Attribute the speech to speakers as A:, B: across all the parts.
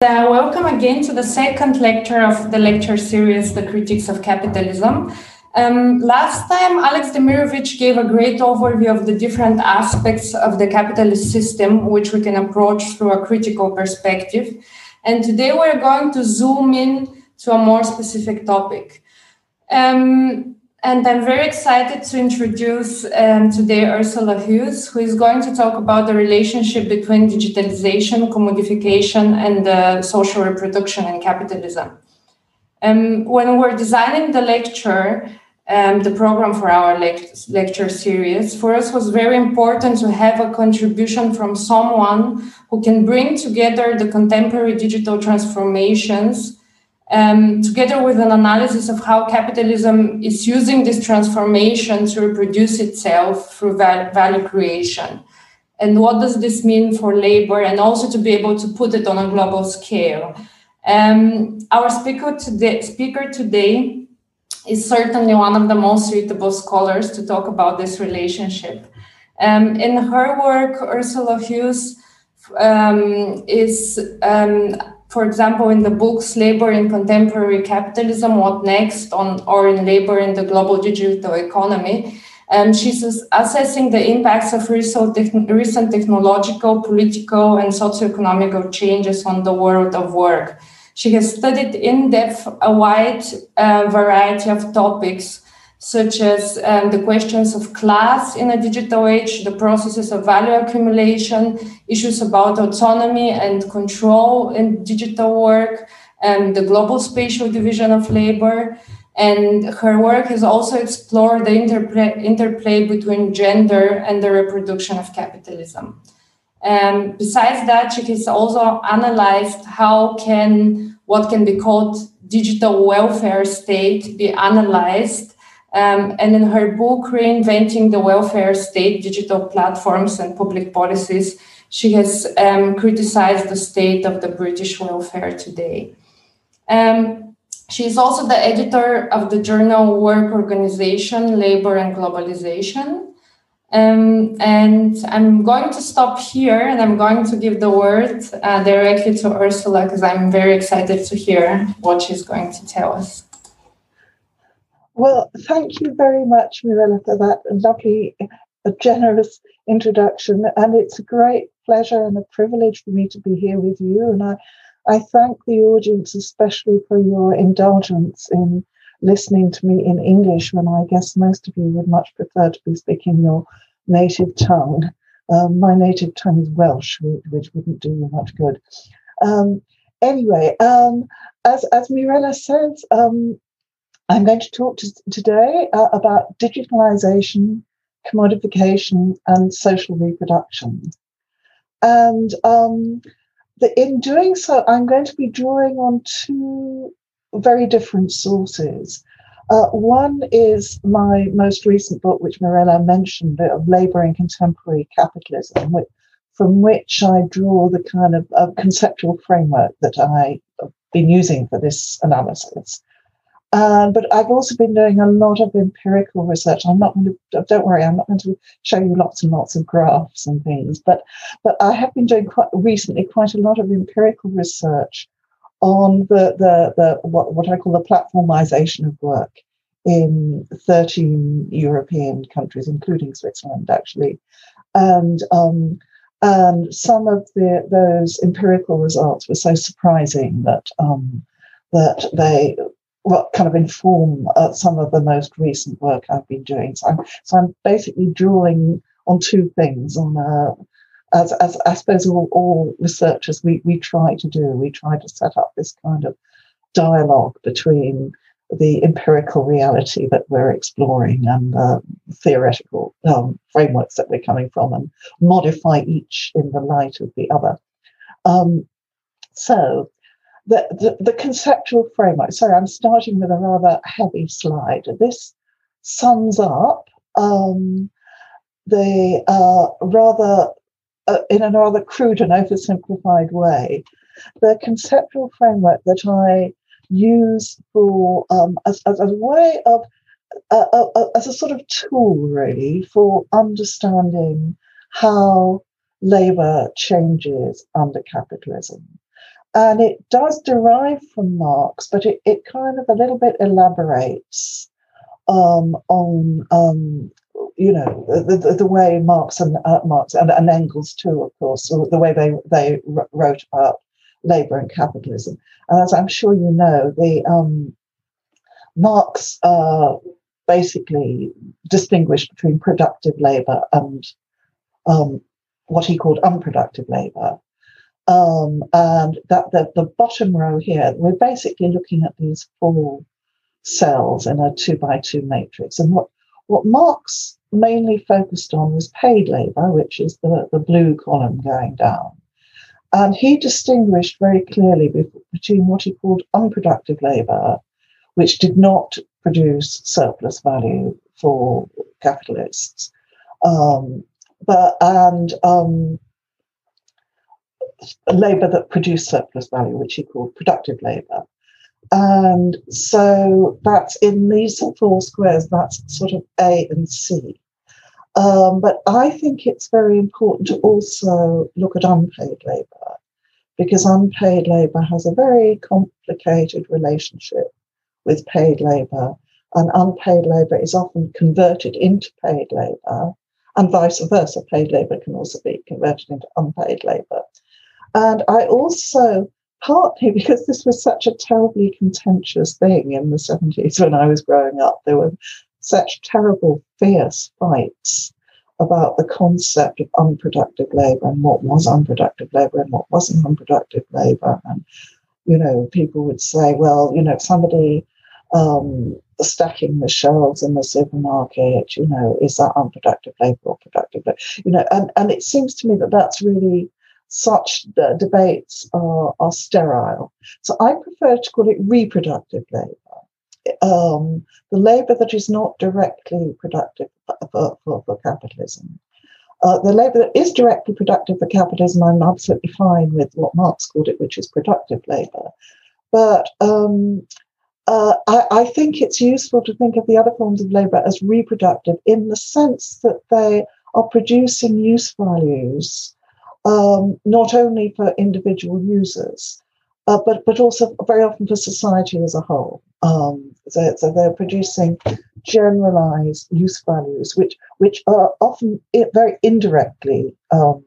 A: Uh, welcome again to the second lecture of the lecture series, The Critics of Capitalism. Um, last time, Alex Demirović gave a great overview of the different aspects of the capitalist system, which we can approach through a critical perspective. And today we're going to zoom in to a more specific topic. Um, and I'm very excited to introduce um, today Ursula Huws, who is going to talk about the relationship between digitalization, commodification, and uh, social reproduction and capitalism. Um, when we're designing the lecture, um, the program for our lect- lecture series, for us was very important to have a contribution from someone who can bring together the contemporary digital transformations um, together with an analysis of how capitalism is using this transformation to reproduce itself through value creation. And what does this mean for labor, and also to be able to put it on a global scale? Um, our speaker today, speaker today is certainly one of the most suitable scholars to talk about this relationship. Um, in her work, Ursula Huws um, is um, for example, in the books Labor in Contemporary Capitalism, What Next, on, or in Labor in the Global Digital Economy, um, she's assessing the impacts of recent, recent technological, political, and socioeconomic changes on the world of work. She has studied in depth a wide uh, variety of topics such as um, the questions of class in a digital age, the processes of value accumulation, issues about autonomy and control in digital work, and the global spatial division of labor. And her work has also explored the interplay, interplay between gender and the reproduction of capitalism. And besides that, she has also analyzed how can what can be called digital welfare state be analyzed um, and in her book, Reinventing the Welfare State Digital Platforms and Public Policies, she has um, criticized the state of the British welfare today. Um, she is also the editor of the journal Work Organization, Labor and Globalization. Um, and I'm going to stop here and I'm going to give the word uh, directly to Ursula because I'm very excited to hear what she's going to tell us.
B: Well, thank you very much, Mirella, for that lovely, uh, generous introduction. And it's a great pleasure and a privilege for me to be here with you. And I, I thank the audience especially for your indulgence in listening to me in English when I guess most of you would much prefer to be speaking your native tongue. Um, my native tongue is Welsh, which wouldn't do you much good. Um, anyway, um, as, as Mirella says, um, I'm going to talk to, today uh, about digitalization, commodification, and social reproduction. And um, the, in doing so, I'm going to be drawing on two very different sources. Uh, one is my most recent book, which Mirella mentioned, of Labour in Contemporary Capitalism, which, from which I draw the kind of uh, conceptual framework that I've been using for this analysis. Um, but I've also been doing a lot of empirical research. I'm not going to, don't worry, I'm not going to show you lots and lots of graphs and things, but, but I have been doing quite recently quite a lot of empirical research on the, the, the what, what I call the platformization of work in 13 European countries, including Switzerland, actually. And, um, and some of the, those empirical results were so surprising that um, that they kind of inform uh, some of the most recent work I've been doing. So I'm, so I'm basically drawing on two things on uh, as, as I suppose all, all researchers we, we try to do. We try to set up this kind of dialogue between the empirical reality that we're exploring and the theoretical um, frameworks that we're coming from and modify each in the light of the other. Um, so the, the, conceptual framework. Sorry, I'm starting with a rather heavy slide. This sums up um, the uh, rather, uh, in a rather crude and oversimplified way, the conceptual framework that I use for um, as, as, a way of uh, uh, uh, as a sort of tool really for understanding how labor changes under capitalism And it does derive from Marx, but it, it kind of a little bit elaborates um, on um, you know the, the, the, way Marx and uh, Marx and, and, Engels too, of course, the way they they wrote about labor and capitalism. And as I'm sure you know, the um, Marx uh, basically distinguished between productive labor and um, what he called unproductive labor. Um, and that the, the bottom row here, we're basically looking at these four cells in a two by two matrix. And what, what Marx mainly focused on was paid labor, which is the, the blue column going down. And he distinguished very clearly between what he called unproductive labor, which did not produce surplus value for capitalists, um, but and um, labor that produced surplus value, which he called productive labor. And so that's in these four squares, that's sort of A and C. Um, but I think it's very important to also look at unpaid labour because unpaid labour has a very complicated relationship with paid labour, and unpaid labour is often converted into paid labour, and vice versa. Paid labour can also be converted into unpaid labour. And I also, partly because this was such a terribly contentious thing in the 70s when I was growing up, there were such terrible, fierce fights about the concept of unproductive labour and what was unproductive labour and what wasn't unproductive labour. And, you know, people would say, well, you know, somebody um, stacking the shelves in the supermarket, you know, is that unproductive labour or productive labour? You know, and, and it seems to me that that's really such uh, debates are, are sterile. So I prefer to call it reproductive labour. Um, the labour that is not directly productive for, for, for capitalism. Uh, the labour that is directly productive for capitalism, I'm absolutely fine with what Marx called it, which is productive labour. But um, uh, I, I, think it's useful to think of the other forms of labour as reproductive in the sense that they are producing use values um, not only for individual users, uh, but but also very often for society as a whole. Um, so, so, they're producing generalized use values, which which are often very indirectly um,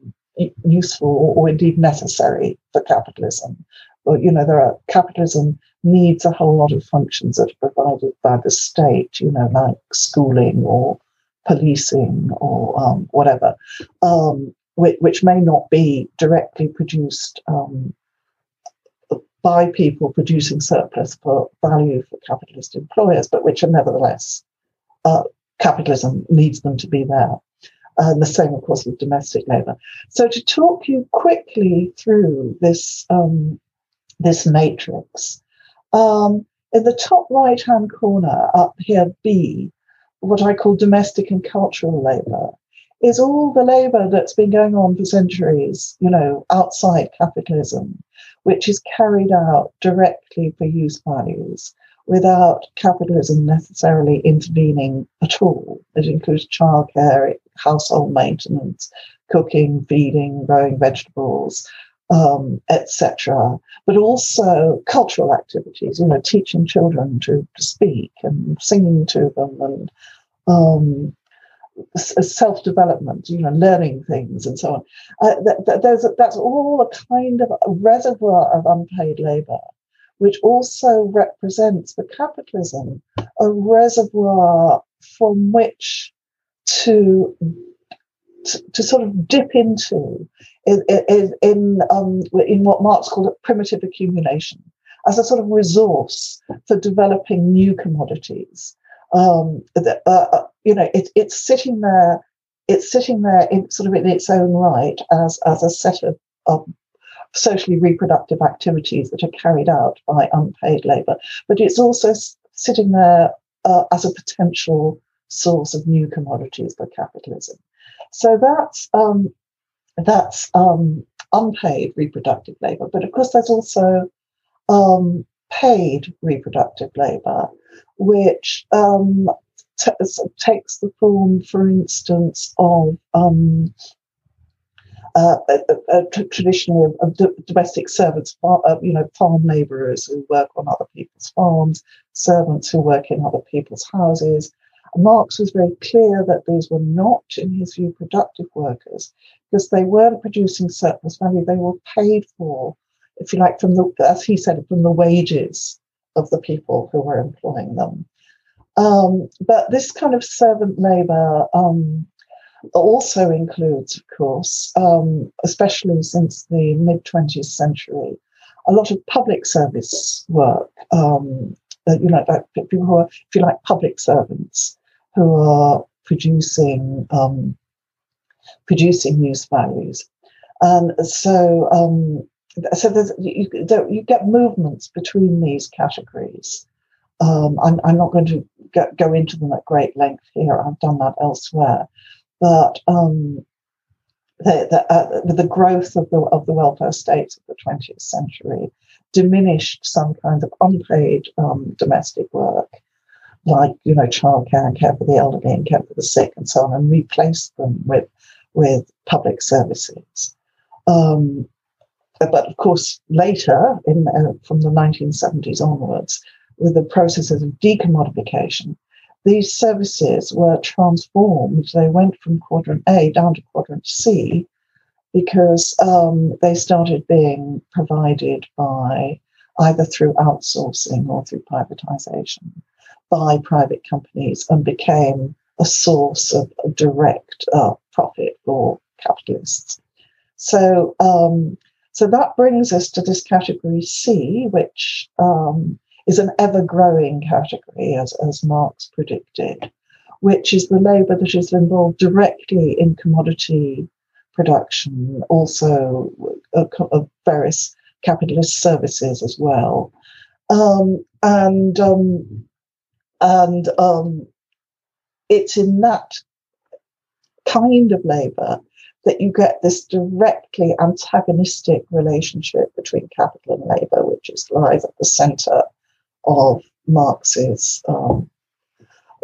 B: useful or, or, indeed necessary for capitalism. Well, you know, there are capitalism needs a whole lot of functions that are provided by the state, you know, like schooling or policing or um, whatever, um, which, which, may not be directly produced um, by people producing surplus for value for capitalist employers, but which are nevertheless, uh, capitalism needs them to be there. And the same, of course, with domestic labour. So, to talk you quickly through this um, this matrix, um, in the top right hand corner up here, B, what I call domestic and cultural labour, is all the labour that's been going on for centuries, you know, outside capitalism, which is carried out directly for use values without capitalism necessarily intervening at all. It includes childcare, household maintenance, cooking, feeding, growing vegetables, um, etc. But also cultural activities, you know, teaching children to, to speak and singing to them and um, self development, you know, learning things and so on. Uh, that, that, there's that's all a kind of a reservoir of unpaid labour, which also represents for capitalism a reservoir from which to to, to sort of dip into in in in, um, in what Marx called primitive accumulation as a sort of resource for developing new commodities. Um, uh, uh, you know, it, it's sitting there. It's sitting there in sort of in its own right as as a set of, of socially reproductive activities that are carried out by unpaid labour, but it's also sitting there uh, as a potential source of new commodities for capitalism. So that's um, that's um, unpaid reproductive labour, but of course there's also um, paid reproductive labour, which um, t- takes the form, for instance, of um, uh, traditionally of, domestic servants, uh, you know, farm labourers who work on other people's farms, servants who work in other people's houses. Marx was very clear that these were not, in his view, productive workers because they weren't producing surplus value. They were paid for, if you like, from the, as he said, from the wages of the people who were employing them. Um, but this kind of servant labour um, also includes, of course, um, especially since the mid 20th century, a lot of public service work. Um, you know, people who are, if you like, public servants who are producing um, producing use values, and so um, so you, you get movements between these categories. Um, I'm, I'm, not going to go, go, into them at great length here. I've done that elsewhere but um, the, the, uh, the growth of the, of the welfare states of the 20th century diminished some kind of unpaid um, domestic work, like you know childcare and care for the elderly and care for the sick and so on, and replaced them with with public services. Um, but of course, later, in uh, from the 1970s onwards, with the processes of decommodification, these services were transformed. They went from quadrant A down to quadrant C because um, they started being provided by either through outsourcing or through privatization by private companies and became a source of direct uh, profit for capitalists. So, um, so that brings us to this category C, which um, is an ever growing category, as, as Marx predicted, which is the labour that is involved directly in commodity production, also of various capitalist services as well. Um, and um, and um, it's in that kind of labour that you get this directly antagonistic relationship between capital and labour, which is lies at the centre of Marx's um,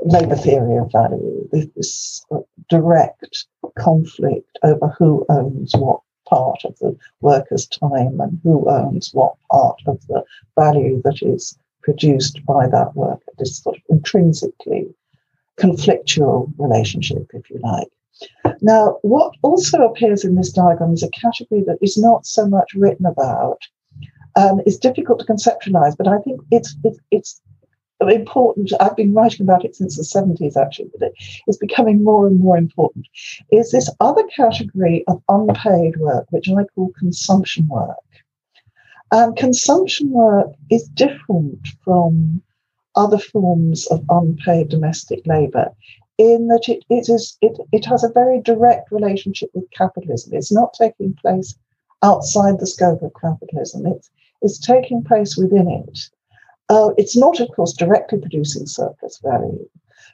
B: labour theory of value, this direct conflict over who owns what part of the worker's time and who owns what part of the value that is produced by that worker, this sort of intrinsically conflictual relationship, if you like. Now, what also appears in this diagram is a category that is not so much written about um, is difficult to conceptualize, but I think it's, it's, it's important. I've been writing about it since the 70s, actually, but it's becoming more and more important. Is this other category of unpaid work, which I call consumption work. And consumption work is different from other forms of unpaid domestic labor in that it, it is it, it has a very direct relationship with capitalism. It's not taking place outside the scope of capitalism. It's is taking place within it. Uh, it's not, of course, directly producing surplus value,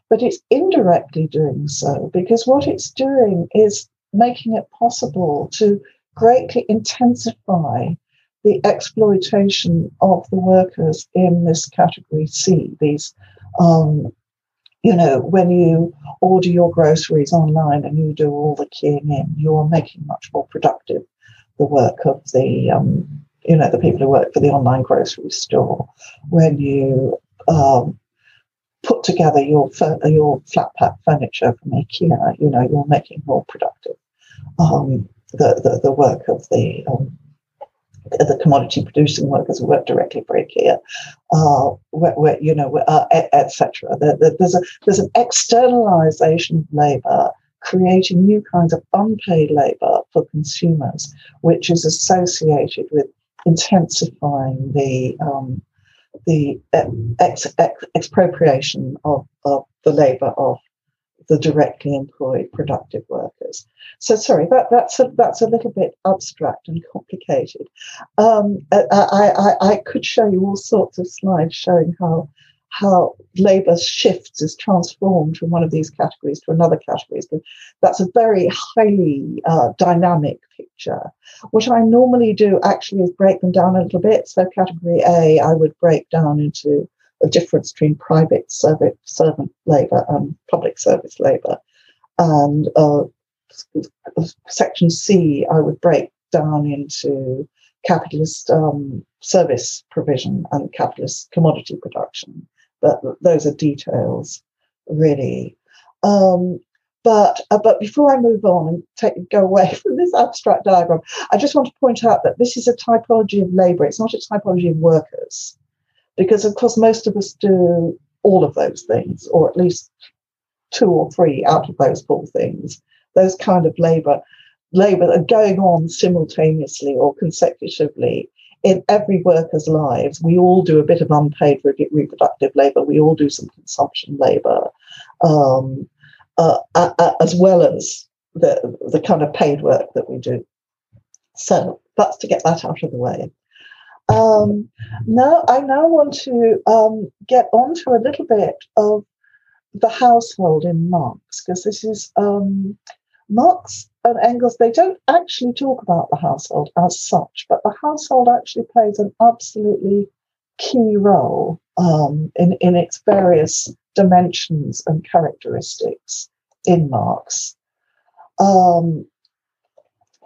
B: but it's indirectly doing so because what it's doing is making it possible to greatly intensify the exploitation of the workers in this category C. These, um, you know, when you order your groceries online and you do all the keying in, you are making much more productive the work of the um, you know, the people who work for the online grocery store, when you um, put together your your flat pack furniture from IKEA, you know, you're making more productive um, the, the, the work of the um, the commodity producing workers who work directly for IKEA, uh, where, where, you know, uh, etc. Et there, there's a there's an externalization of labour creating new kinds of unpaid labour for consumers, which is associated with intensifying the um, the ex, ex, expropriation of, of the labour of the directly employed productive workers. So sorry, that, that's a that's a little bit abstract and complicated. Um, I, I, I could show you all sorts of slides showing how how labour shifts is transformed from one of these categories to another category. That's a very highly uh, dynamic picture. What I normally do actually is break them down a little bit. So category A, I would break down into the difference between private servant, servant labour and public service labour. And uh, section C, I would break down into capitalist um, service provision and capitalist commodity production. Those are details, really. Um, but uh, but before I move on and take, go away from this abstract diagram, I just want to point out that this is a typology of labour. It's not a typology of workers, because of course most of us do all of those things, or at least two or three out of those four things. Those kind of labour labour are going on simultaneously or consecutively in every worker's lives. We all do a bit of unpaid reproductive labour. We all do some consumption labour. Um, uh, as well as the, the kind of paid work that we do. So that's to get that out of the way. Um, now, I now want to um, get onto a little bit of the household in Marx, because this is um, Marx and Engels, they don't actually talk about the household as such, but the household actually plays an absolutely key role um, in, in its various dimensions and characteristics in Marx. Um,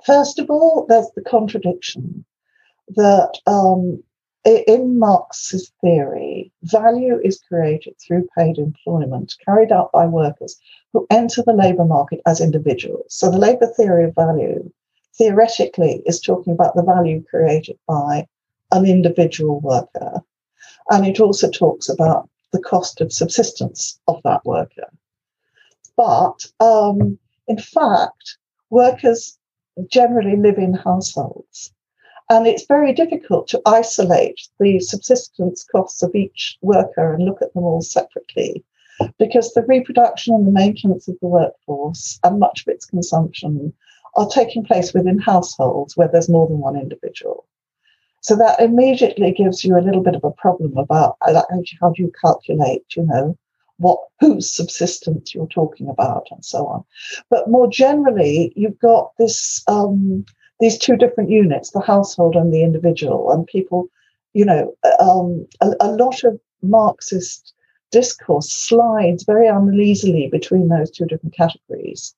B: first of all, there's the contradiction that um, in Marx's theory, value is created through paid employment carried out by workers who enter the labour market as individuals. So the labour theory of value theoretically is talking about the value created by an individual worker. And it also talks about the cost of subsistence of that worker. But um, in fact, workers generally live in households. And it's very difficult to isolate the subsistence costs of each worker and look at them all separately because the reproduction and the maintenance of the workforce and much of its consumption are taking place within households where there's more than one individual. So that immediately gives you a little bit of a problem about uh, how do you calculate, you know, what whose subsistence you're talking about and so on. But more generally, you've got this um, these two different units, the household and the individual, and people, you know, um, a, a lot of Marxist discourse slides very uneasily between those two different categories.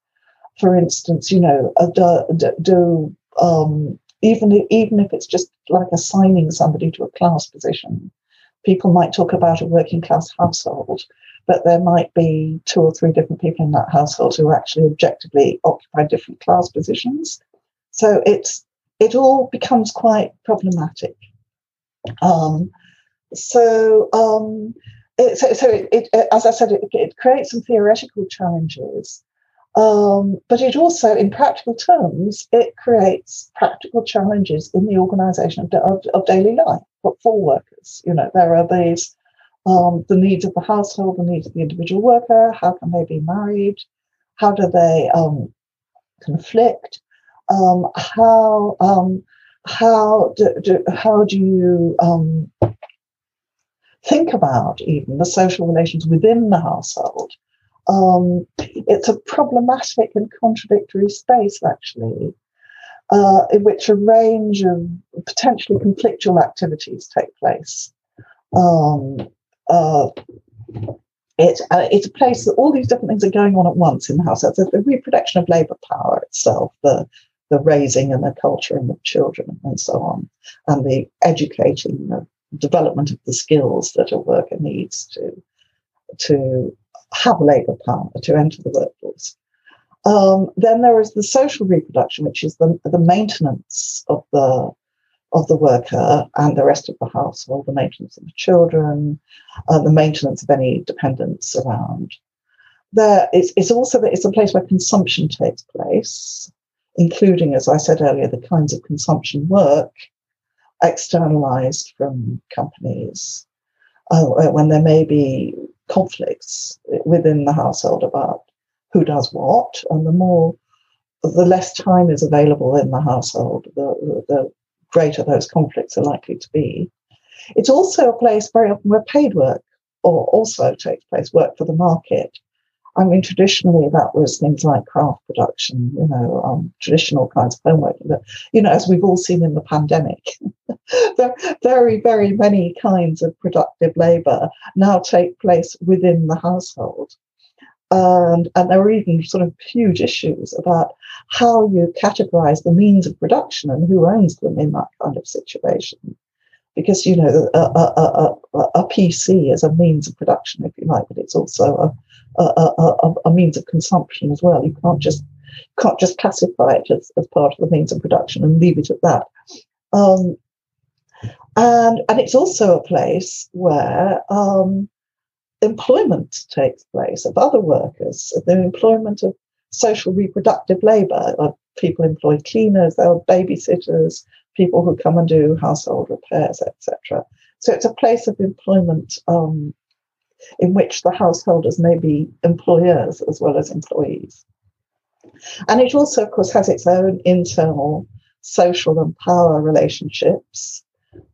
B: For instance, you know, do, do, um, even even if it's just like assigning somebody to a class position, people might talk about a working class household, but there might be two or three different people in that household who actually objectively occupy different class positions. So it's it all becomes quite problematic. Um, so um, it, so, so it, it, as I said, it, it creates some theoretical challenges um, but it also, in practical terms, it creates practical challenges in the organisation of, of, of, daily life for, for workers. You know, there are these um, the needs of the household, the needs of the individual worker. How can they be married? How do they um, conflict? Um, how um, how do, do, how do you um, think about even the social relations within the household? Um, it's a problematic and contradictory space, actually, uh, in which a range of potentially conflictual activities take place. Um, uh, it, uh, it's a place that all these different things are going on at once in the house. There's the reproduction of labour power itself, the the raising and the culturing of children and so on, and the educating, the development of the skills that a worker needs to to have labour power to enter the workforce. Um, then there is the social reproduction, which is the, the maintenance of the of the worker and the rest of the household, the maintenance of the children, uh, the maintenance of any dependents around. There, it's, it's also that it's a place where consumption takes place, including, as I said earlier, the kinds of consumption work externalized from companies uh, when there may be conflicts within the household about who does what, and the more, the less time is available in the household, the, the greater those conflicts are likely to be. It's also a place very often where paid work or also takes place, work for the market. I mean, traditionally that was things like craft production, you know, um, traditional kinds of homework. But, you know, as we've all seen in the pandemic, very, very many kinds of productive labour now take place within the household. And, and there are even sort of huge issues about how you categorize the means of production and who owns them in that kind of situation. Because, you know, a, a, a, a PC is a means of production, if you like, but it's also a, a, a, means of consumption as well. You can't just can't just classify it as, as part of the means of production and leave it at that. Um, and and it's also a place where um, employment takes place of other workers, the employment of social reproductive labour. Like people employ cleaners, they're babysitters, people who come and do household repairs, etc. So it's a place of employment um, in which the householders may be employers as well as employees. And it also, of course, has its own internal social and power relationships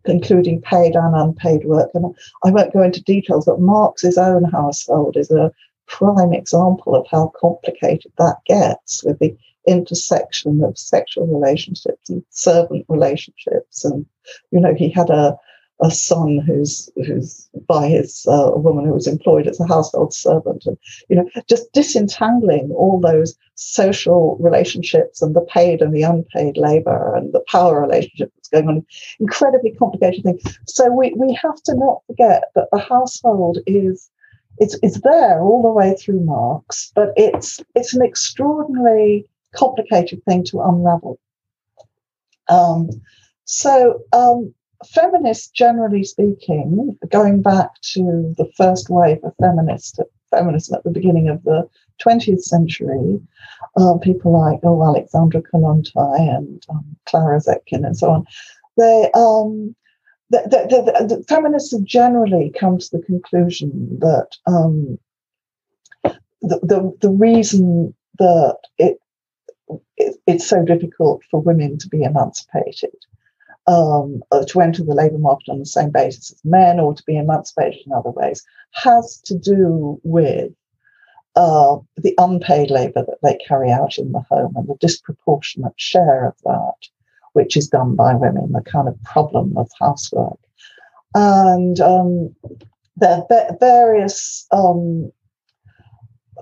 B: including paid and unpaid work. And I won't go into details, but Marx's own household is a prime example of how complicated that gets with the intersection of sexual relationships and servant relationships. And, you know, he had a a son who's who's by his uh, a woman who was employed as a household servant, and you know, just disentangling all those social relationships and the paid and the unpaid labor and the power relationship that's going on, incredibly complicated thing. So we we have to not forget that the household is it's it's there all the way through Marx, but it's it's an extraordinarily complicated thing to unravel. Um, so um, feminists, generally speaking, going back to the first wave of feminist, feminism at the beginning of the 20th century, uh, people like oh, Alexandra Kollontai and um, Clara Zetkin and so on, they um, the, the, the, the, feminists have generally come to the conclusion that um, the, the, the reason that it, it, it's so difficult for women to be emancipated um, uh, to enter the labour market on the same basis as men or to be emancipated in other ways has to do with uh, the unpaid labour that they carry out in the home and the disproportionate share of that, which is done by women, the kind of problem of housework. And um, there are various um,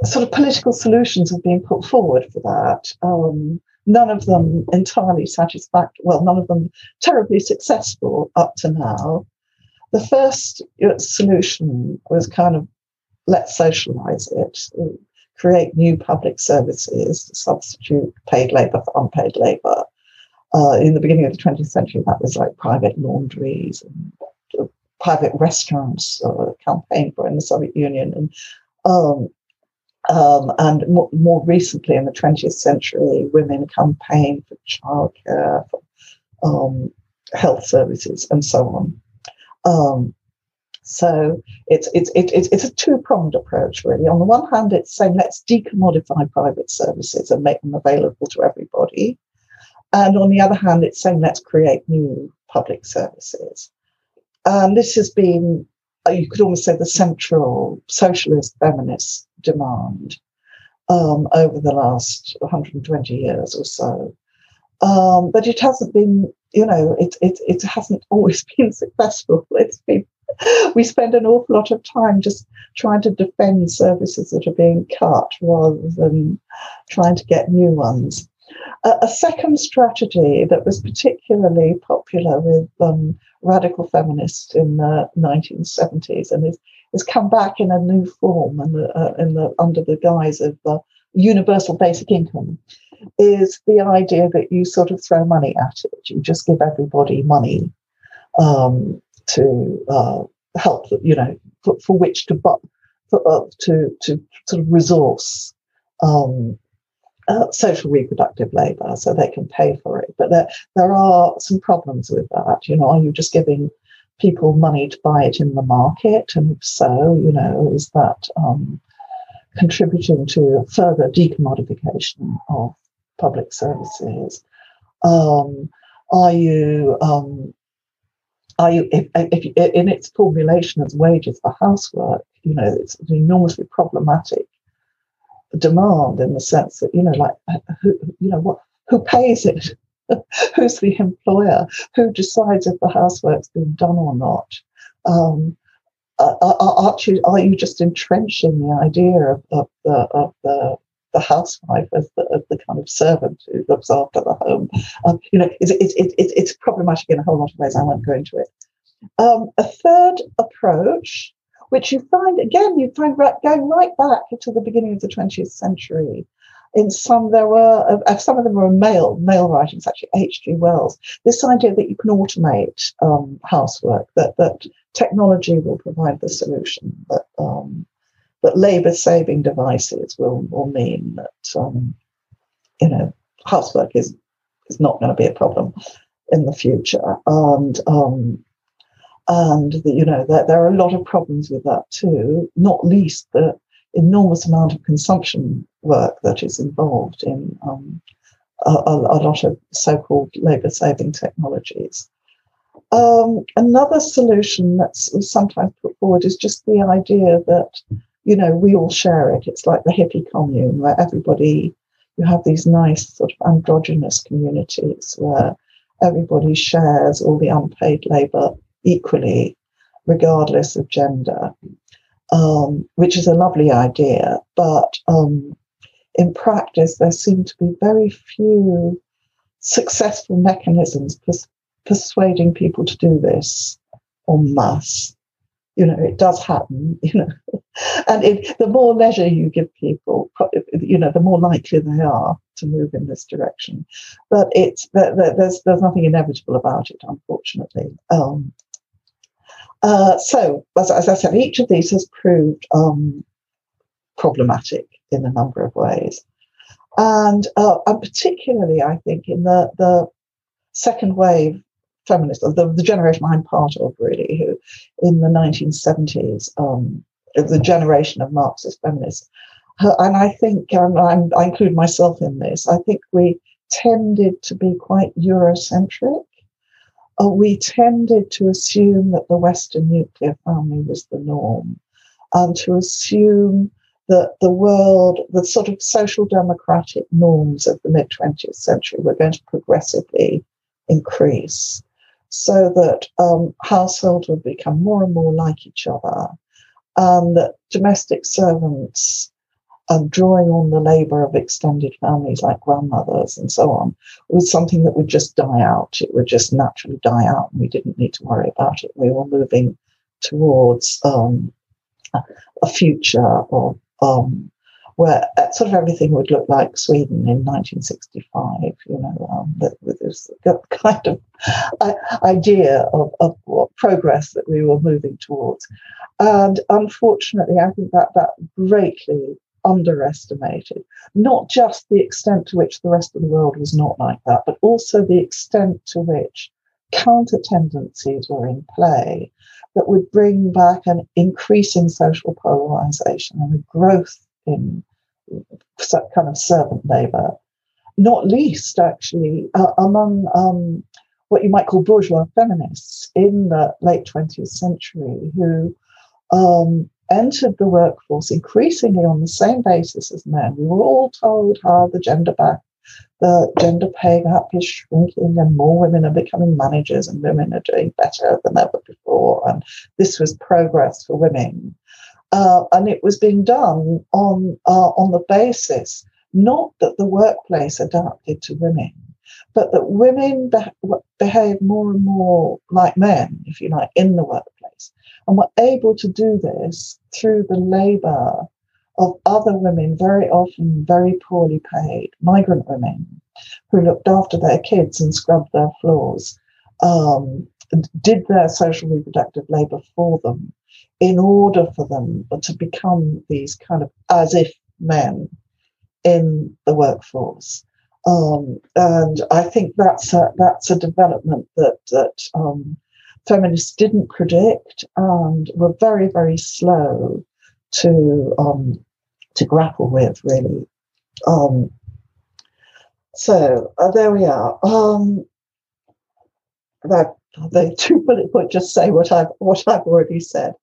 B: sort of political solutions have been put forward for that. Um, none of them entirely satisfactory, well, none of them terribly successful up to now. The first uh, solution was kind of let's socialize it, create new public services to substitute paid labor for unpaid labor. Uh, in the beginning of the 20th century, that was like private laundries and uh, private restaurants uh, campaign for in the Soviet Union. And um, um, and more, more, recently, in the 20th century, women campaigned for childcare, for um, health services, and so on. Um, so it's it's it's it's a two pronged approach really. On the one hand, it's saying let's decommodify private services and make them available to everybody, and on the other hand, it's saying let's create new public services. And this has been you could almost say the central socialist feminist demand um, over the last 120 years or so. Um, but it hasn't been, you know, it, it, it hasn't always been successful. It's been, we spend an awful lot of time just trying to defend services that are being cut rather than trying to get new ones. A second strategy that was particularly popular with um, radical feminists in the 1970s and is, has come back in a new form and uh, in the, under the guise of the universal basic income is the idea that you sort of throw money at it. You just give everybody money um, to uh, help, you know, for, for which to, for, uh, to, to sort of resource um, uh, social reproductive labour so they can pay for it. But there, there are some problems with that. You know, are you just giving people money to buy it in the market? And if so, you know, is that um, contributing to further decommodification of public services? Um, are you um, are you if, if, in its formulation as wages for housework? You know, it's enormously problematic demand in the sense that you know like who you know what who pays it who's the employer who decides if the housework's been done or not um, uh, are, you, are you just entrenching the idea of, of the of the the housewife as the, as the kind of servant who looks after the home. Um, you know, it's, it's, it's, it's problematic in a whole lot of ways. I won't go into it. Um, a third approach, which you find, again, you find right, going right back to the beginning of the 20th century, in some there were uh, some of them were male male writings actually hg wells. This idea that you can automate um, housework that that technology will provide the solution that um, that labour saving devices will, will mean that um, you know housework is is not going to be a problem in the future, and um, and the, you know that there are a lot of problems with that too. Not least the enormous amount of consumption work that is involved in um, a, a, lot of so-called labour-saving technologies. Um, another solution that's sometimes put forward is just the idea that you know, we all share it. It's like the hippie commune where everybody, you have these nice sort of androgynous communities where everybody shares all the unpaid labour equally, regardless of gender, um, which is a lovely idea. But um, in practice, there seem to be very few successful mechanisms pers- persuading people to do this en masse you know, it does happen, you know. and it, the more leisure you give people, you know, the more likely they are to move in this direction. But it's there's there's nothing inevitable about it, unfortunately. Um, uh, so, as, as, I said, each of these has proved um, problematic in a number of ways, and uh, and particularly, I think, in the the second wave feminists, the, the generation I'm part of, really, who in the 1970s, um, the generation of Marxist feminists. And I think, um, i include myself in this, I think we tended to be quite Eurocentric. Uh, we tended to assume that the Western nuclear family was the norm and to assume that the world, the sort of social democratic norms of the mid 20th century were going to progressively increase so that um, households would become more and more like each other, and that domestic servants and drawing on the labour of extended families like grandmothers and so on was something that would just die out. It would just naturally die out, and we didn't need to worry about it. We were moving towards um, a future um, where sort of everything would look like Sweden in 1965, you know, um, with this kind of idea of, of what progress that we were moving towards. And unfortunately, I think that that greatly underestimated. Not just the extent to which the rest of the world was not like that, but also the extent to which counter tendencies were in play that would bring back an increasing social polarization and a growth in kind of servant labour, not least actually uh, among um, what you might call bourgeois feminists in the late 20th century who um, entered the workforce increasingly on the same basis as men. We were all told how the gender back, the gender pay gap is shrinking and more women are becoming managers and women are doing better than ever before. And this was progress for women. Uh, and it was being done on uh, on the basis not that the workplace adapted to women, but that women be- behave more and more like men, if you like, in the workplace, and were able to do this through the labour of other women, very often very poorly paid, migrant women, who looked after their kids and scrubbed their floors, um, did their social reproductive labour for them in order for them to become these kind of as if men in the workforce. Um, and I think that's a, that's a development that that um, feminists didn't predict and were very very slow to um, to grapple with really. Um, so uh, there we are. Um, that the two bullet point just say what I've what I've already said.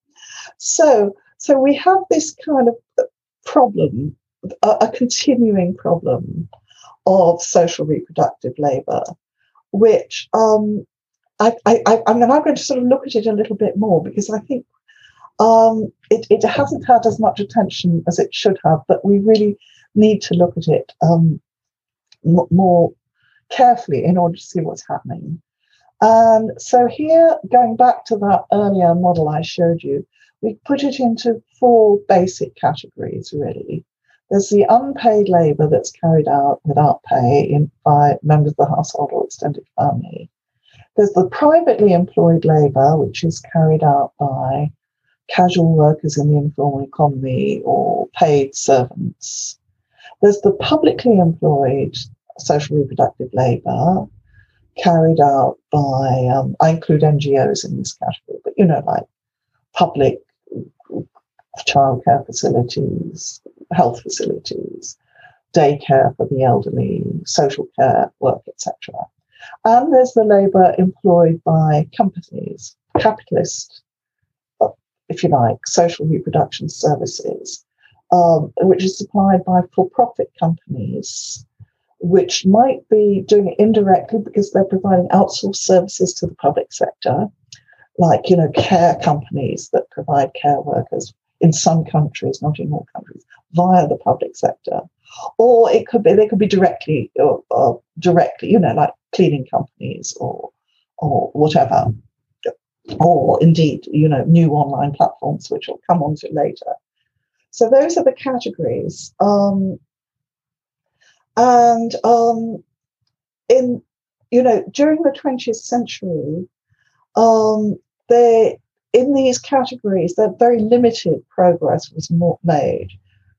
B: So, so we have this kind of problem, a, a continuing problem of social reproductive labour, which um, I, I, I, mean, I'm going to sort of look at it a little bit more because I think um, it, it hasn't had as much attention as it should have, but we really need to look at it um, more carefully in order to see what's happening. And so here, going back to that earlier model I showed you, we put it into four basic categories, really. There's the unpaid labour that's carried out without pay in, by members of the household or extended family. There's the privately employed labour, which is carried out by casual workers in the informal economy or paid servants. There's the publicly employed social reproductive labour carried out by, um, I include NGOs in this category, but you know, like public childcare facilities, health facilities, daycare for the elderly, social care work, etc. And there's the labour employed by companies, capitalist, if you like, social reproduction services, um, which is supplied by for-profit companies, which might be doing it indirectly because they're providing outsourced services to the public sector, like you know care companies that provide care workers in some countries, not in all countries, via the public sector. Or it could be they could be directly or, or directly, you know, like cleaning companies or or whatever. Or indeed, you know, new online platforms, which we'll come on to later. So those are the categories. Um, and um, in you know, during the 20th century, um, they in these categories, that very limited progress was made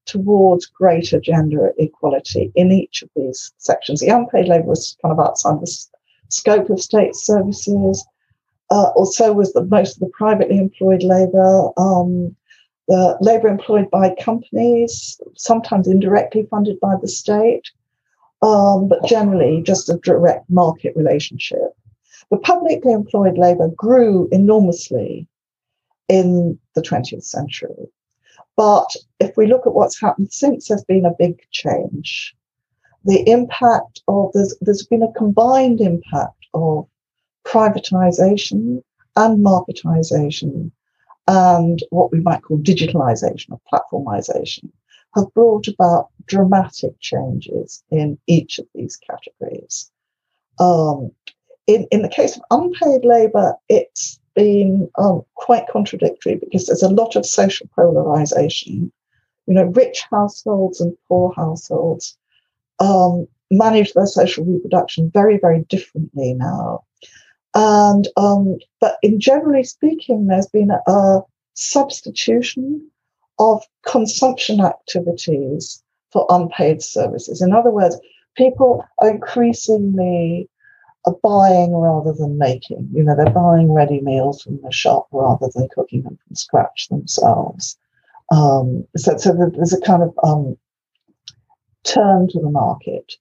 B: towards greater gender equality in each of these sections. The unpaid labour was kind of outside the scope of state services. Uh, also, was the most of the privately employed labour. Um, the labour employed by companies, sometimes indirectly funded by the state, um, but generally just a direct market relationship. The publicly employed labour grew enormously in the 20th century. But if we look at what's happened since, there's been a big change. The impact of there's, there's been a combined impact of privatization and marketization and what we might call digitalization or platformization have brought about dramatic changes in each of these categories. Um, in, in the case of unpaid labor, it's been um, quite contradictory because there's a lot of social polarization. You know, rich households and poor households um, manage their social reproduction very, very differently now. And um, but in generally speaking, there's been a, a substitution of consumption activities for unpaid services. In other words, people are increasingly are buying rather than making. You know, they're buying ready meals from the shop rather than cooking them from scratch themselves. Um, so, so there's a kind of um, turn to the market,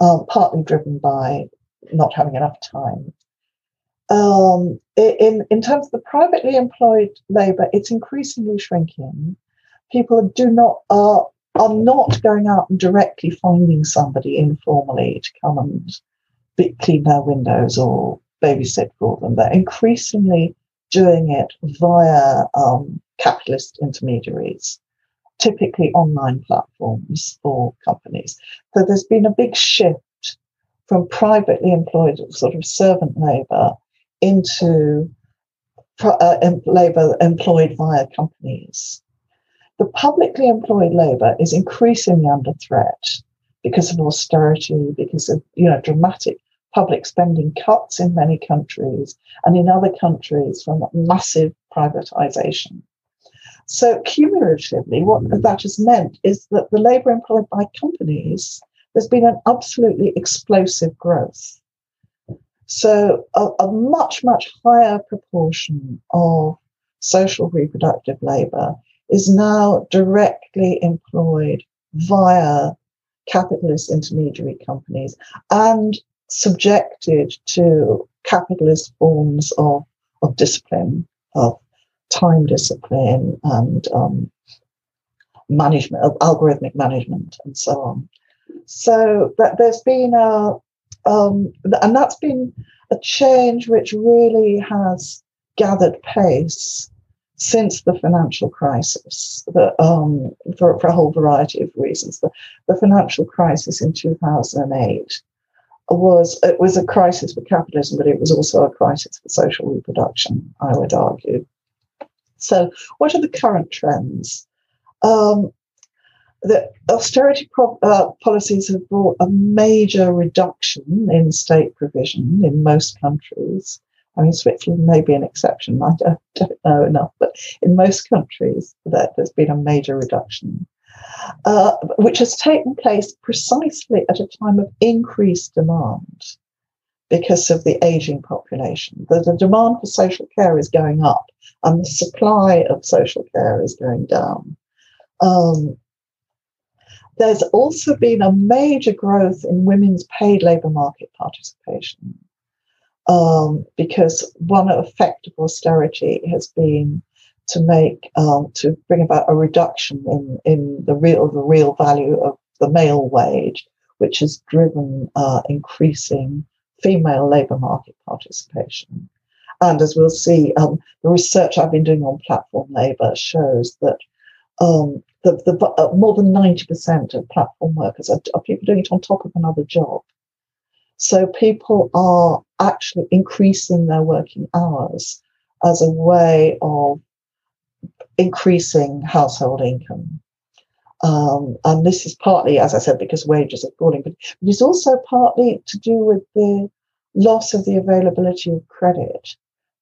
B: um, partly driven by not having enough time. Um, in, in terms of the privately employed labour, it's increasingly shrinking. People do not are are not going out and directly finding somebody informally to come and clean their windows or babysit for them. They're increasingly doing it via um, capitalist intermediaries, typically online platforms or companies. So there's been a big shift from privately employed sort of servant labour into uh, labour employed via companies. The publicly employed labour is increasingly under threat because of austerity, because of you know dramatic public spending cuts in many countries, and in other countries from massive privatization. So, cumulatively, what mm. that has meant is that the labour employed by companies, there's been an absolutely explosive growth. So, a, a much, much higher proportion of social reproductive labour is now directly employed via capitalist intermediary companies and subjected to capitalist forms of, of discipline, of time discipline and um, management, of algorithmic management, and so on. So that there's been a, um, and that's been a change which really has gathered pace since the financial crisis, the, um, for, for a whole variety of reasons. The, the financial crisis in 2008 was it was a crisis for capitalism, but it was also a crisis for social reproduction. I would argue. So, what are the current trends? Um, the austerity pro- uh, policies have brought a major reduction in state provision in most countries. I mean, Switzerland may be an exception. I don't, don't know enough, but in most countries, that there, has been a major reduction, uh, which has taken place precisely at a time of increased demand because of the aging population. The, the demand for social care is going up, and the supply of social care is going down. Um, there's also been a major growth in women's paid labour market participation um, because one effect of austerity has been to make um, to bring about a reduction in in the real the real value of the male wage, which has driven uh, increasing female labour market participation. And as we'll see, um, the research I've been doing on platform labour shows that um, the, the uh, more than 90% of platform workers are, are people doing it on top of another job. So people are actually increasing their working hours as a way of increasing household income. Um, and this is partly, as I said, because wages are falling, but it is also partly to do with the loss of the availability of credit.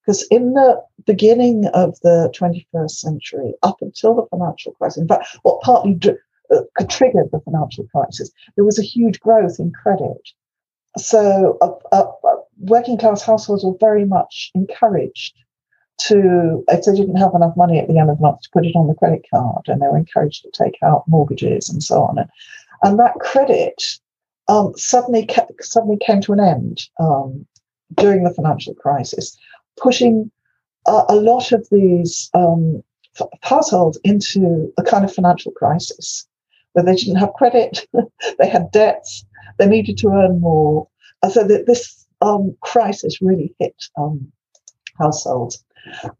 B: Because in the beginning of the 21st century, up until the financial crisis, in fact, what partly uh, triggered the financial crisis, there was a huge growth in credit. So uh, uh, uh, working class households were very much encouraged to, if they didn't have enough money at the end of the month, to put it on the credit card, and they were encouraged to take out mortgages and so on. And, and that credit um, suddenly suddenly came to an end um, during the financial crisis pushing a, a lot of these um, f- households into a kind of financial crisis where they didn't have credit, they had debts, they needed to earn more. And so that this um, crisis really hit um, households.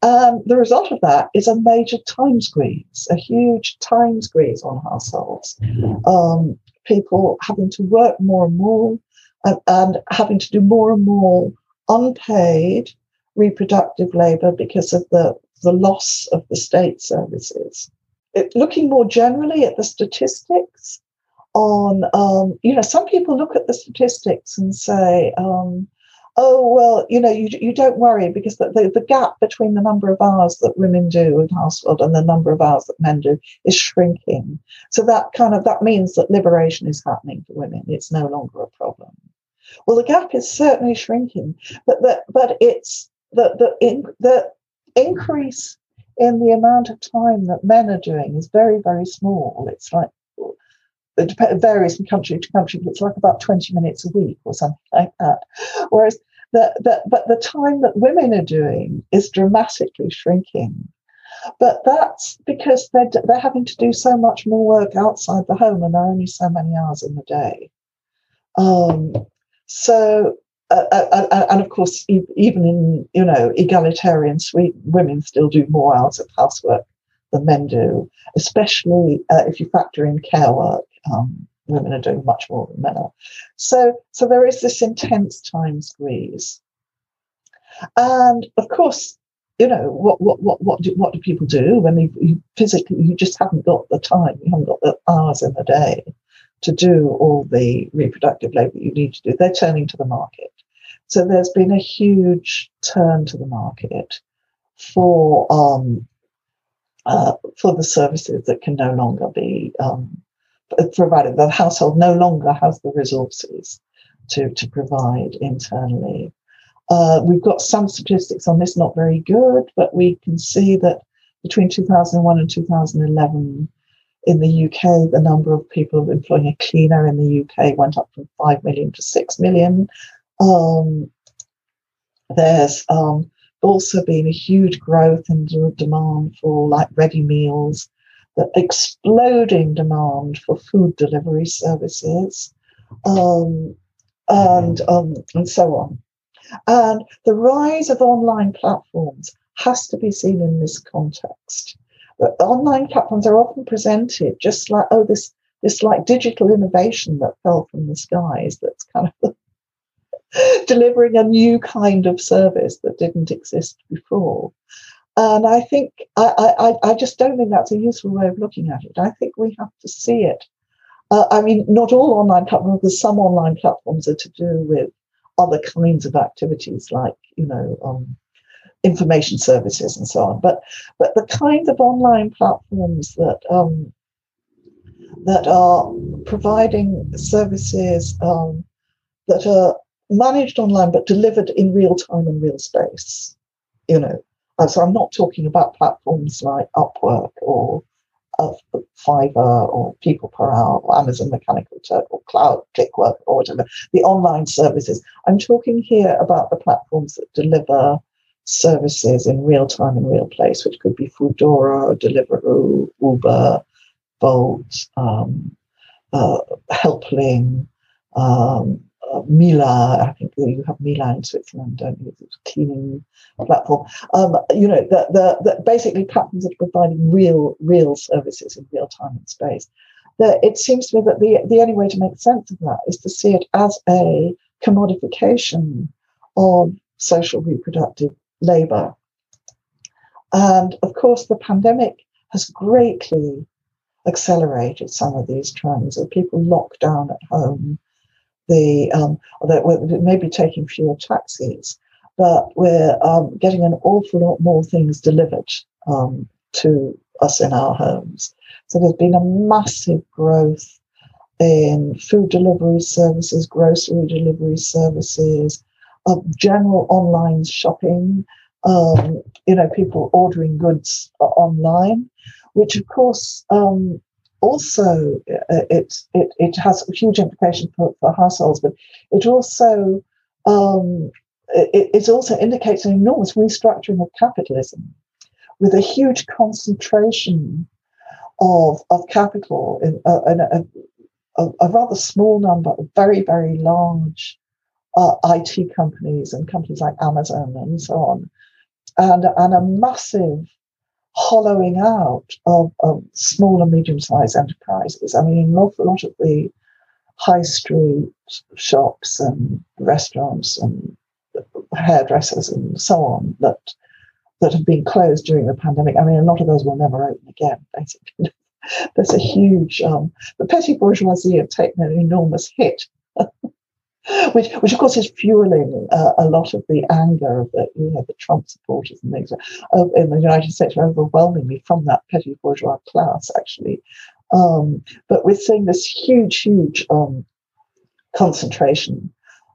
B: And the result of that is a major time squeeze, a huge time squeeze on households. Um, people having to work more and more and, and having to do more and more unpaid reproductive labour because of the, the loss of the state services. It, looking more generally at the statistics on, um, you know, some people look at the statistics and say, um, oh, well, you know, you, you don't worry because the, the, the, gap between the number of hours that women do in household and the number of hours that men do is shrinking. So that kind of, that means that liberation is happening for women. It's no longer a problem. Well, the gap is certainly shrinking, but that, but it's the the in, the increase in the amount of time that men are doing is very very small. It's like it varies from country to country, but it's like about 20 minutes a week or something like that. Whereas the, the, but the time that women are doing is dramatically shrinking. But that's because they're, they're having to do so much more work outside the home and there are only so many hours in the day. Um, so uh, uh, uh, and of course, even in you know egalitarian Sweden, women still do more hours of housework than men do, especially uh, if you factor in care work. Um, women are doing much more than men are. So, so there is this intense time squeeze, and of course, you know what what what what do, what do people do when you, you physically you just haven't got the time, you haven't got the hours in the day to do all the reproductive labour you need to do. They're turning to the market. So there's been a huge turn to the market for um, uh, for the services that can no longer be um, provided. The household no longer has the resources to, to provide internally. Uh, we've got some statistics on this, not very good, but we can see that between 2001 and 2011, in the UK, the number of people employing a cleaner in the UK went up from 5 million to 6 million. Um, there's um, also been a huge growth in demand for like ready meals, the exploding demand for food delivery services, um, and um, and so on. And the rise of online platforms has to be seen in this context. Online platforms are often presented just like, oh, this this like digital innovation that fell from the skies that's kind of delivering a new kind of service that didn't exist before. And I think I, I, I just don't think that's a useful way of looking at it. I think we have to see it. Uh, I mean, not all online platforms, because some online platforms are to do with other kinds of activities like, you know, um, information services and so on. But but the kind of online platforms that um, that are providing services um, that are managed online but delivered in real time and real space, you know, so I'm not talking about platforms like Upwork or uh, Fiverr or People Per Hour or Amazon Mechanical Turk or Cloud Clickwork or whatever, the online services. I'm talking here about the platforms that deliver services in real time and real place, which could be Foodora, Deliveroo, Uber, Bolt, um, uh, Helpling, um, Mila, I think you have Mila in Switzerland, don't you? It's a cleaning platform. Um, you know, the, the, the, basically platforms that are providing real, real services in real time and space. The, it seems to me that the, the only way to make sense of that is to see it as a commodification of social reproductive labour. And of course, the pandemic has greatly accelerated some of these trends of people locked down at home the um, that maybe taking fewer taxis, but we're um, getting an awful lot more things delivered um, to us in our homes. So there's been a massive growth in food delivery services, grocery delivery services, uh, general online shopping. Um, you know, people ordering goods uh, online, which of course um, also uh, it, it, it has huge implications for, for households, but it also um, it, it, also indicates an enormous restructuring of capitalism with a huge concentration of, of capital in, uh, a, a, a, rather small number of very, very large uh, IT companies and companies like Amazon and so on, and, and a massive hollowing out of, of small and medium sized enterprises. I mean, an awful lot of the high street shops and restaurants and hairdressers and so on that that have been closed during the pandemic. I mean, a lot of those will never open again. Basically, there's a huge um, the petty bourgeoisie have taken an enormous hit which, which of course is fueling uh, a lot of the anger of the, you know, the Trump supporters and things uh, in the United States overwhelmingly from that petty bourgeois class, actually. Um, but we're seeing this huge, huge um, concentration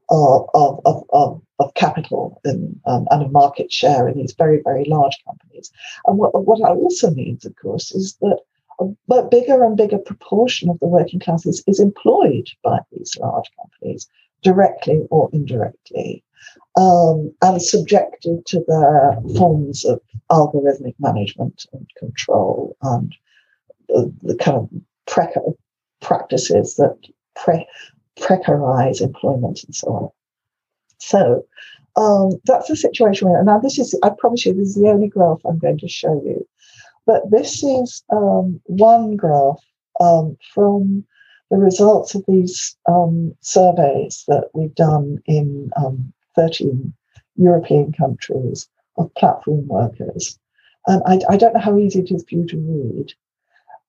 B: of, of, of, of, capital and, um, and of market share in these very, very large companies. And what, what that also means, of course, is that a bigger and bigger proportion of the working class is, is employed by these large companies directly or indirectly, um, and subjected to their forms of algorithmic management and control and the, the kind of preca- practices that pre- precarize employment and so on. So um, that's the situation we're in. Now, this is, I promise you, this is the only graph I'm going to show you. But this is um, one graph um, from the results of these um, surveys that we've done in um, 13 European countries of platform workers. And I, I, don't know how easy it is for you to read,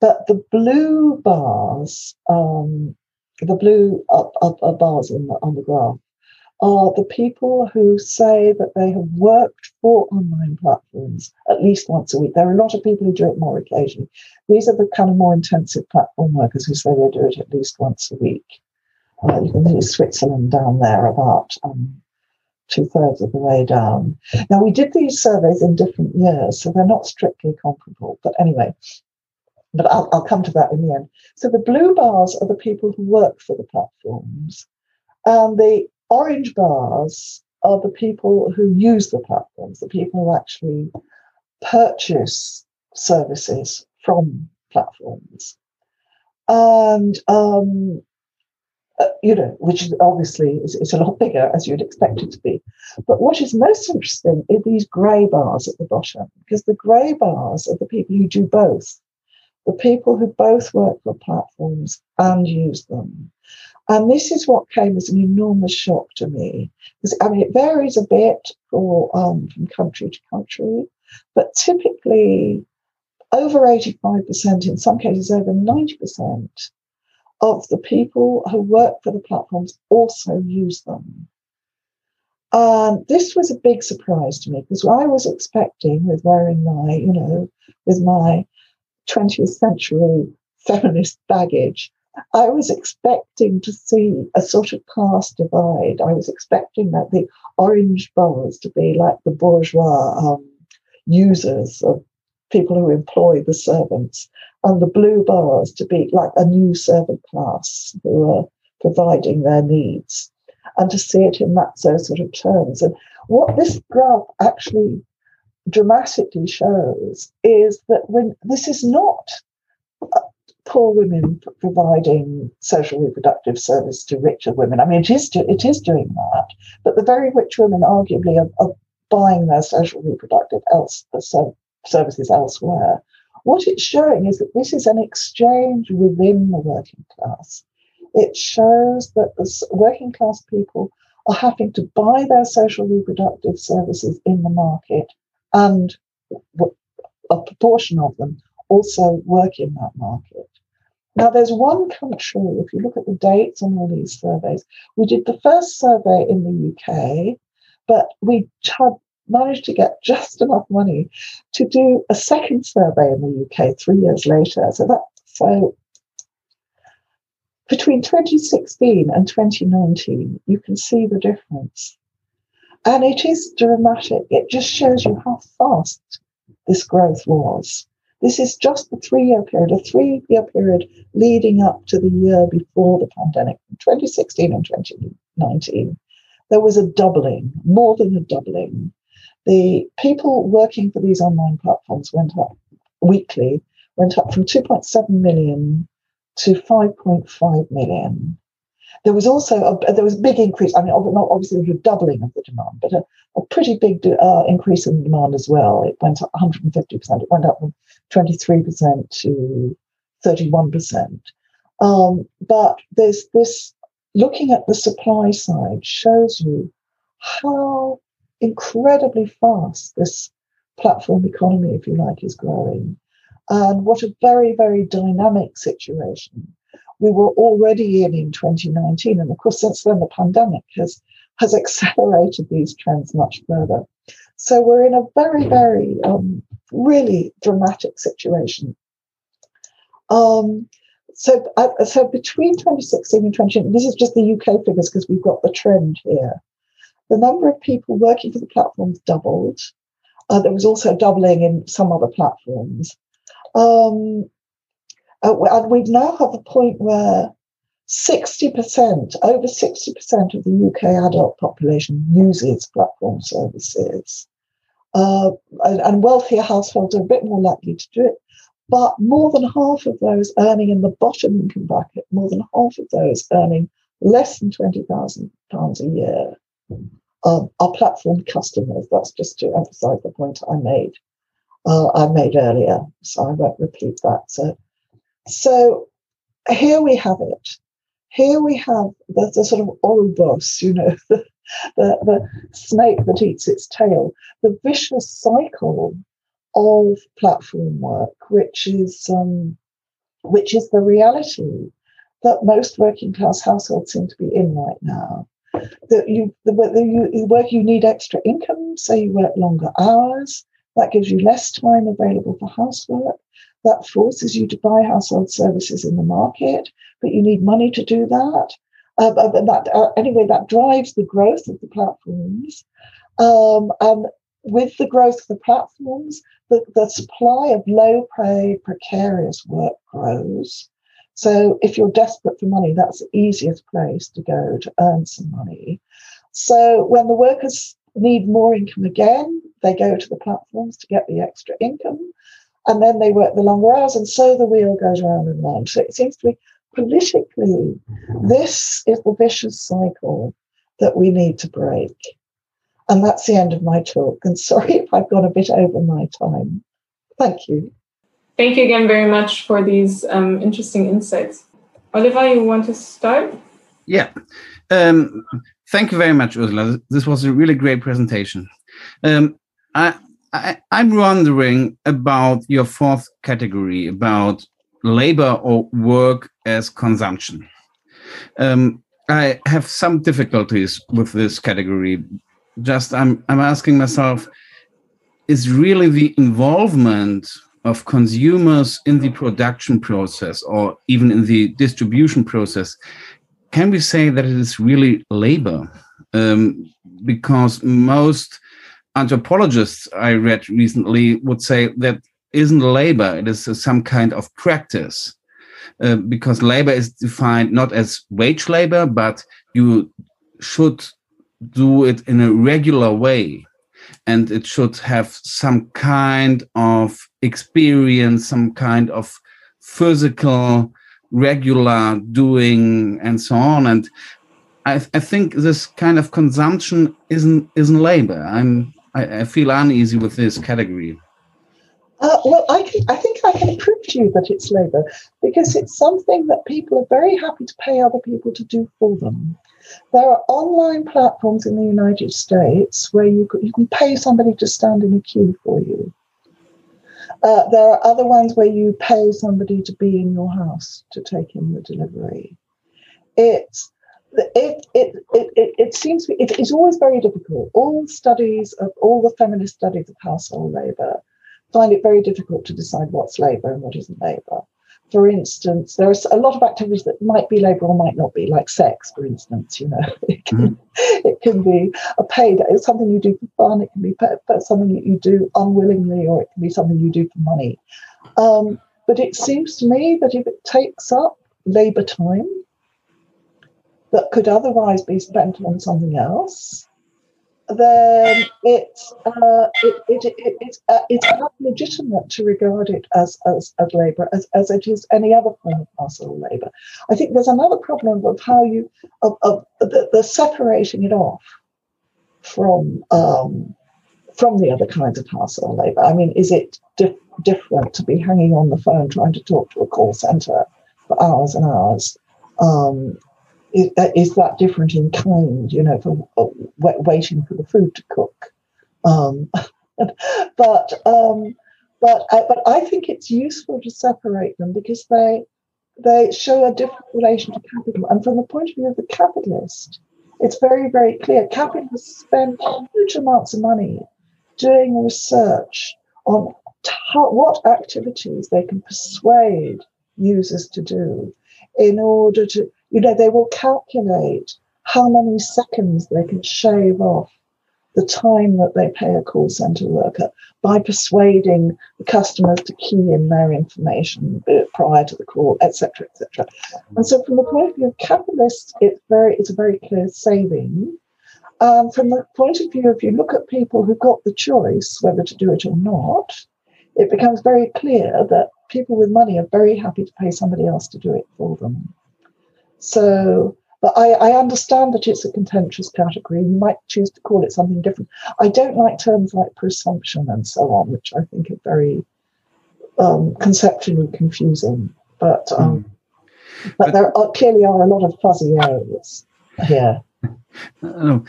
B: but the blue bars, um, the blue up, up, up bars the, on the graph, are the people who say that they have worked for online platforms at least once a week. There are a lot of people who do it more occasionally. These are the kind of more intensive platform workers who say they do it at least once a week. Uh, you can see Switzerland down there about um, two thirds of the way down. Now, we did these surveys in different years, so they're not strictly comparable. But anyway, but I'll, I'll come to that in the end. So the blue bars are the people who work for the platforms. And the orange bars are the people who use the platforms, the people who actually purchase services from platforms. And um, uh, you know, which is obviously is, is, a lot bigger as you'd expect it to be. But what is most interesting are these grey bars at the bottom, because the grey bars are the people who do both, the people who both work for platforms and use them. And this is what came as an enormous shock to me, because I mean it varies a bit for, um, from country to country, but typically over 85%, in some cases over 90%, of the people who work for the platforms also use them. And this was a big surprise to me because what I was expecting, with wearing my, you know, with my 20th century feminist baggage, I was expecting to see a sort of class divide. I was expecting that the orange bars to be like the bourgeois um, users of people who employ the servants, and the blue bars to be like a new servant class who are providing their needs, and to see it in that so sort of terms. And what this graph actually dramatically shows is that when this is not poor women providing social reproductive service to richer women. I mean, it is it is doing that, but the very rich women arguably are, are buying their social reproductive else, services elsewhere. What it's showing is that this is an exchange within the working class. It shows that the working class people are having to buy their social reproductive services in the market, and a proportion of them also work in that market. Now, there's one country, if you look at the dates on all these surveys, we did the first survey in the UK, but we had managed to get just enough money to do a second survey in the UK three years later. So that so between 2016 and 2019, you can see the difference. And it is dramatic. It just shows you how fast this growth was. This is just the three year period, a three year period leading up to the year before the pandemic, 2016 and 2019. There was a doubling, more than a doubling the people working for these online platforms went up weekly, went up from 2.7 million to 5.5 million. There was also a, there was a big increase. I mean, not obviously a doubling of the demand, but a, a pretty big uh, increase in demand as well. It went up 150 percent. It went up from 23 percent to 31 percent. Um, but there's this looking at the supply side shows you how incredibly fast this platform economy, if you like, is growing. And what a very, very dynamic situation we were already in in 2019. And of course, since then, the pandemic has, has accelerated these trends much further. So we're in a very, very, um, really dramatic situation. Um, so, uh, so between 2016 and 2020, this is just the UK figures because we've got the trend here the number of people working for the platforms doubled. Uh, there was also doubling in some other platforms. Um, uh, and we now have a point where 60%, over 60% of the UK adult population uses platform services. Uh, and, and wealthier households are a bit more likely to do it. But more than half of those earning in the bottom income bracket, more than half of those earning less than £20,000 a year, um, our platform customers. That's just to emphasize the point I made. Uh, I made earlier, so I won't repeat that. So, so here we have it. Here we have the, the sort of Ouroboros, you know, the, the, the snake that eats its tail, the vicious cycle of platform work, which is um, which is the reality that most working class households seem to be in right now that you the, you, you work you need extra income, so you work longer hours. That gives you less time available for housework. That forces you to buy household services in the market, but you need money to do that. Uh, that uh, anyway, that drives the growth of the platforms. Um, and with the growth of the platforms, the, the supply of low paid, precarious work grows. So if you're desperate for money, that's the easiest place to go to earn some money. So when the workers need more income again, they go to the platforms to get the extra income. And then they work the longer hours, and so the wheel goes round and round. So it seems to me politically, this is the vicious cycle that we need to break. And that's the end of my talk. And sorry if I've gone a bit over my time. Thank you.
C: Thank you again very much for these um, interesting insights. Oliver, you want to start?
D: Yeah. Um, thank you very much, Ursula. This was a really great presentation. Um, I, I, I'm wondering about your fourth category about labor or work as consumption. Um, I have some difficulties with this category. Just I'm I'm asking myself, is really the involvement of consumers in the production process or even in the distribution process, can we say that it is really labor? Um, because most anthropologists I read recently would say that isn't labor, it is some kind of practice. Uh, because labor is defined not as wage labor, but you should do it in a regular way. And it should have some kind of experience, some kind of physical, regular doing, and so on. And I, I think this kind of consumption isn't isn't labor. I'm I, I feel uneasy with this category.
B: Uh, well, I, can, I think I can prove to you that it's labour because it's something that people are very happy to pay other people to do for them. There are online platforms in the United States where you, you can pay somebody to stand in a queue for you. Uh, there are other ones where you pay somebody to be in your house to take in the delivery. It's it, it, it, it, it seems it is always very difficult. All studies of all the feminist studies of household labour find it very difficult to decide what's labour and what isn't labour. For instance, there are a lot of activities that might be labour or might not be, like sex, for instance. You know, it can, mm-hmm. it can be a paid, it's something you do for fun. It can be something that you do unwillingly, or it can be something you do for money. Um, but it seems to me that if it takes up labour time that could otherwise be spent on something else, then it's uh, it, it, it, it's uh, it's legitimate to regard it as as, as labour as, as it is any other form of household labour. I think there's another problem of how you of, of the, the separating it off from um, from the other kinds of household labour. I mean, is it dif- different to be hanging on the phone trying to talk to a call centre for hours and hours? Um, is, uh, is that different in kind, you know, for uh, waiting for the food to cook? Um, but um, but I, but I think it's useful to separate them because they they show a different relation to capital, and from the point of view of the capitalist, it's very very clear. Capitalists spend huge amounts of money doing research on what activities they can persuade users to do in order to you know, they will calculate how many seconds they can shave off the time that they pay a call center worker by persuading the customers to key in their information prior to the call, etc., etc. And so, from the point of view of capitalists, it's very it's a very clear saving. Um, from the point of view, if you look at people who've got the choice whether to do it or not, it becomes very clear that people with money are very happy to pay somebody else to do it for them. So, but I, I, understand that it's a contentious category. You might choose to call it something different. I don't like terms like prosumption and so on, which I think are very um, conceptually confusing. But um, mm. but, there are, clearly are a lot of fuzzy areas here.
D: No,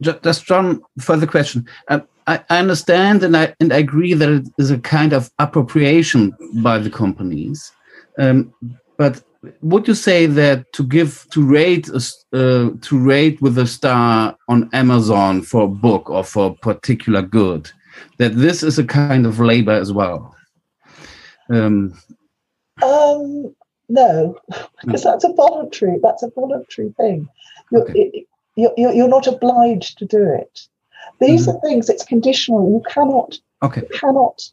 D: just one further question. Um, I, I understand and I and I agree that it is a kind of appropriation by the companies, um, but would you say that to give to rate uh, to rate with a star on Amazon for a book or for a particular good, that this is a kind of labor as well?
B: Um, um no, because that's a voluntary. That's a voluntary thing. You're, okay. you're, you're not obliged to do it. These mm -hmm. are things. It's conditional. You cannot.
D: Okay.
B: You cannot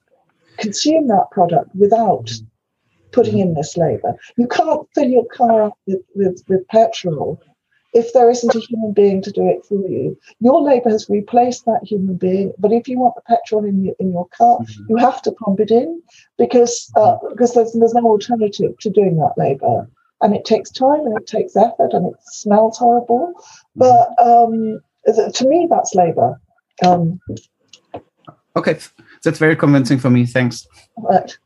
B: consume that product without. Putting in this labour. You can't fill your car up with, with, with petrol if there isn't a human being to do it for you. Your labour has replaced that human being, but if you want the petrol in your, in your car, mm-hmm. you have to pump it in because uh, because there's, there's no alternative to doing that labour. and it takes time and it takes effort and it smells horrible. But um, to me, that's labor. Um,
D: okay, that's very convincing for me. Thanks.
B: Right.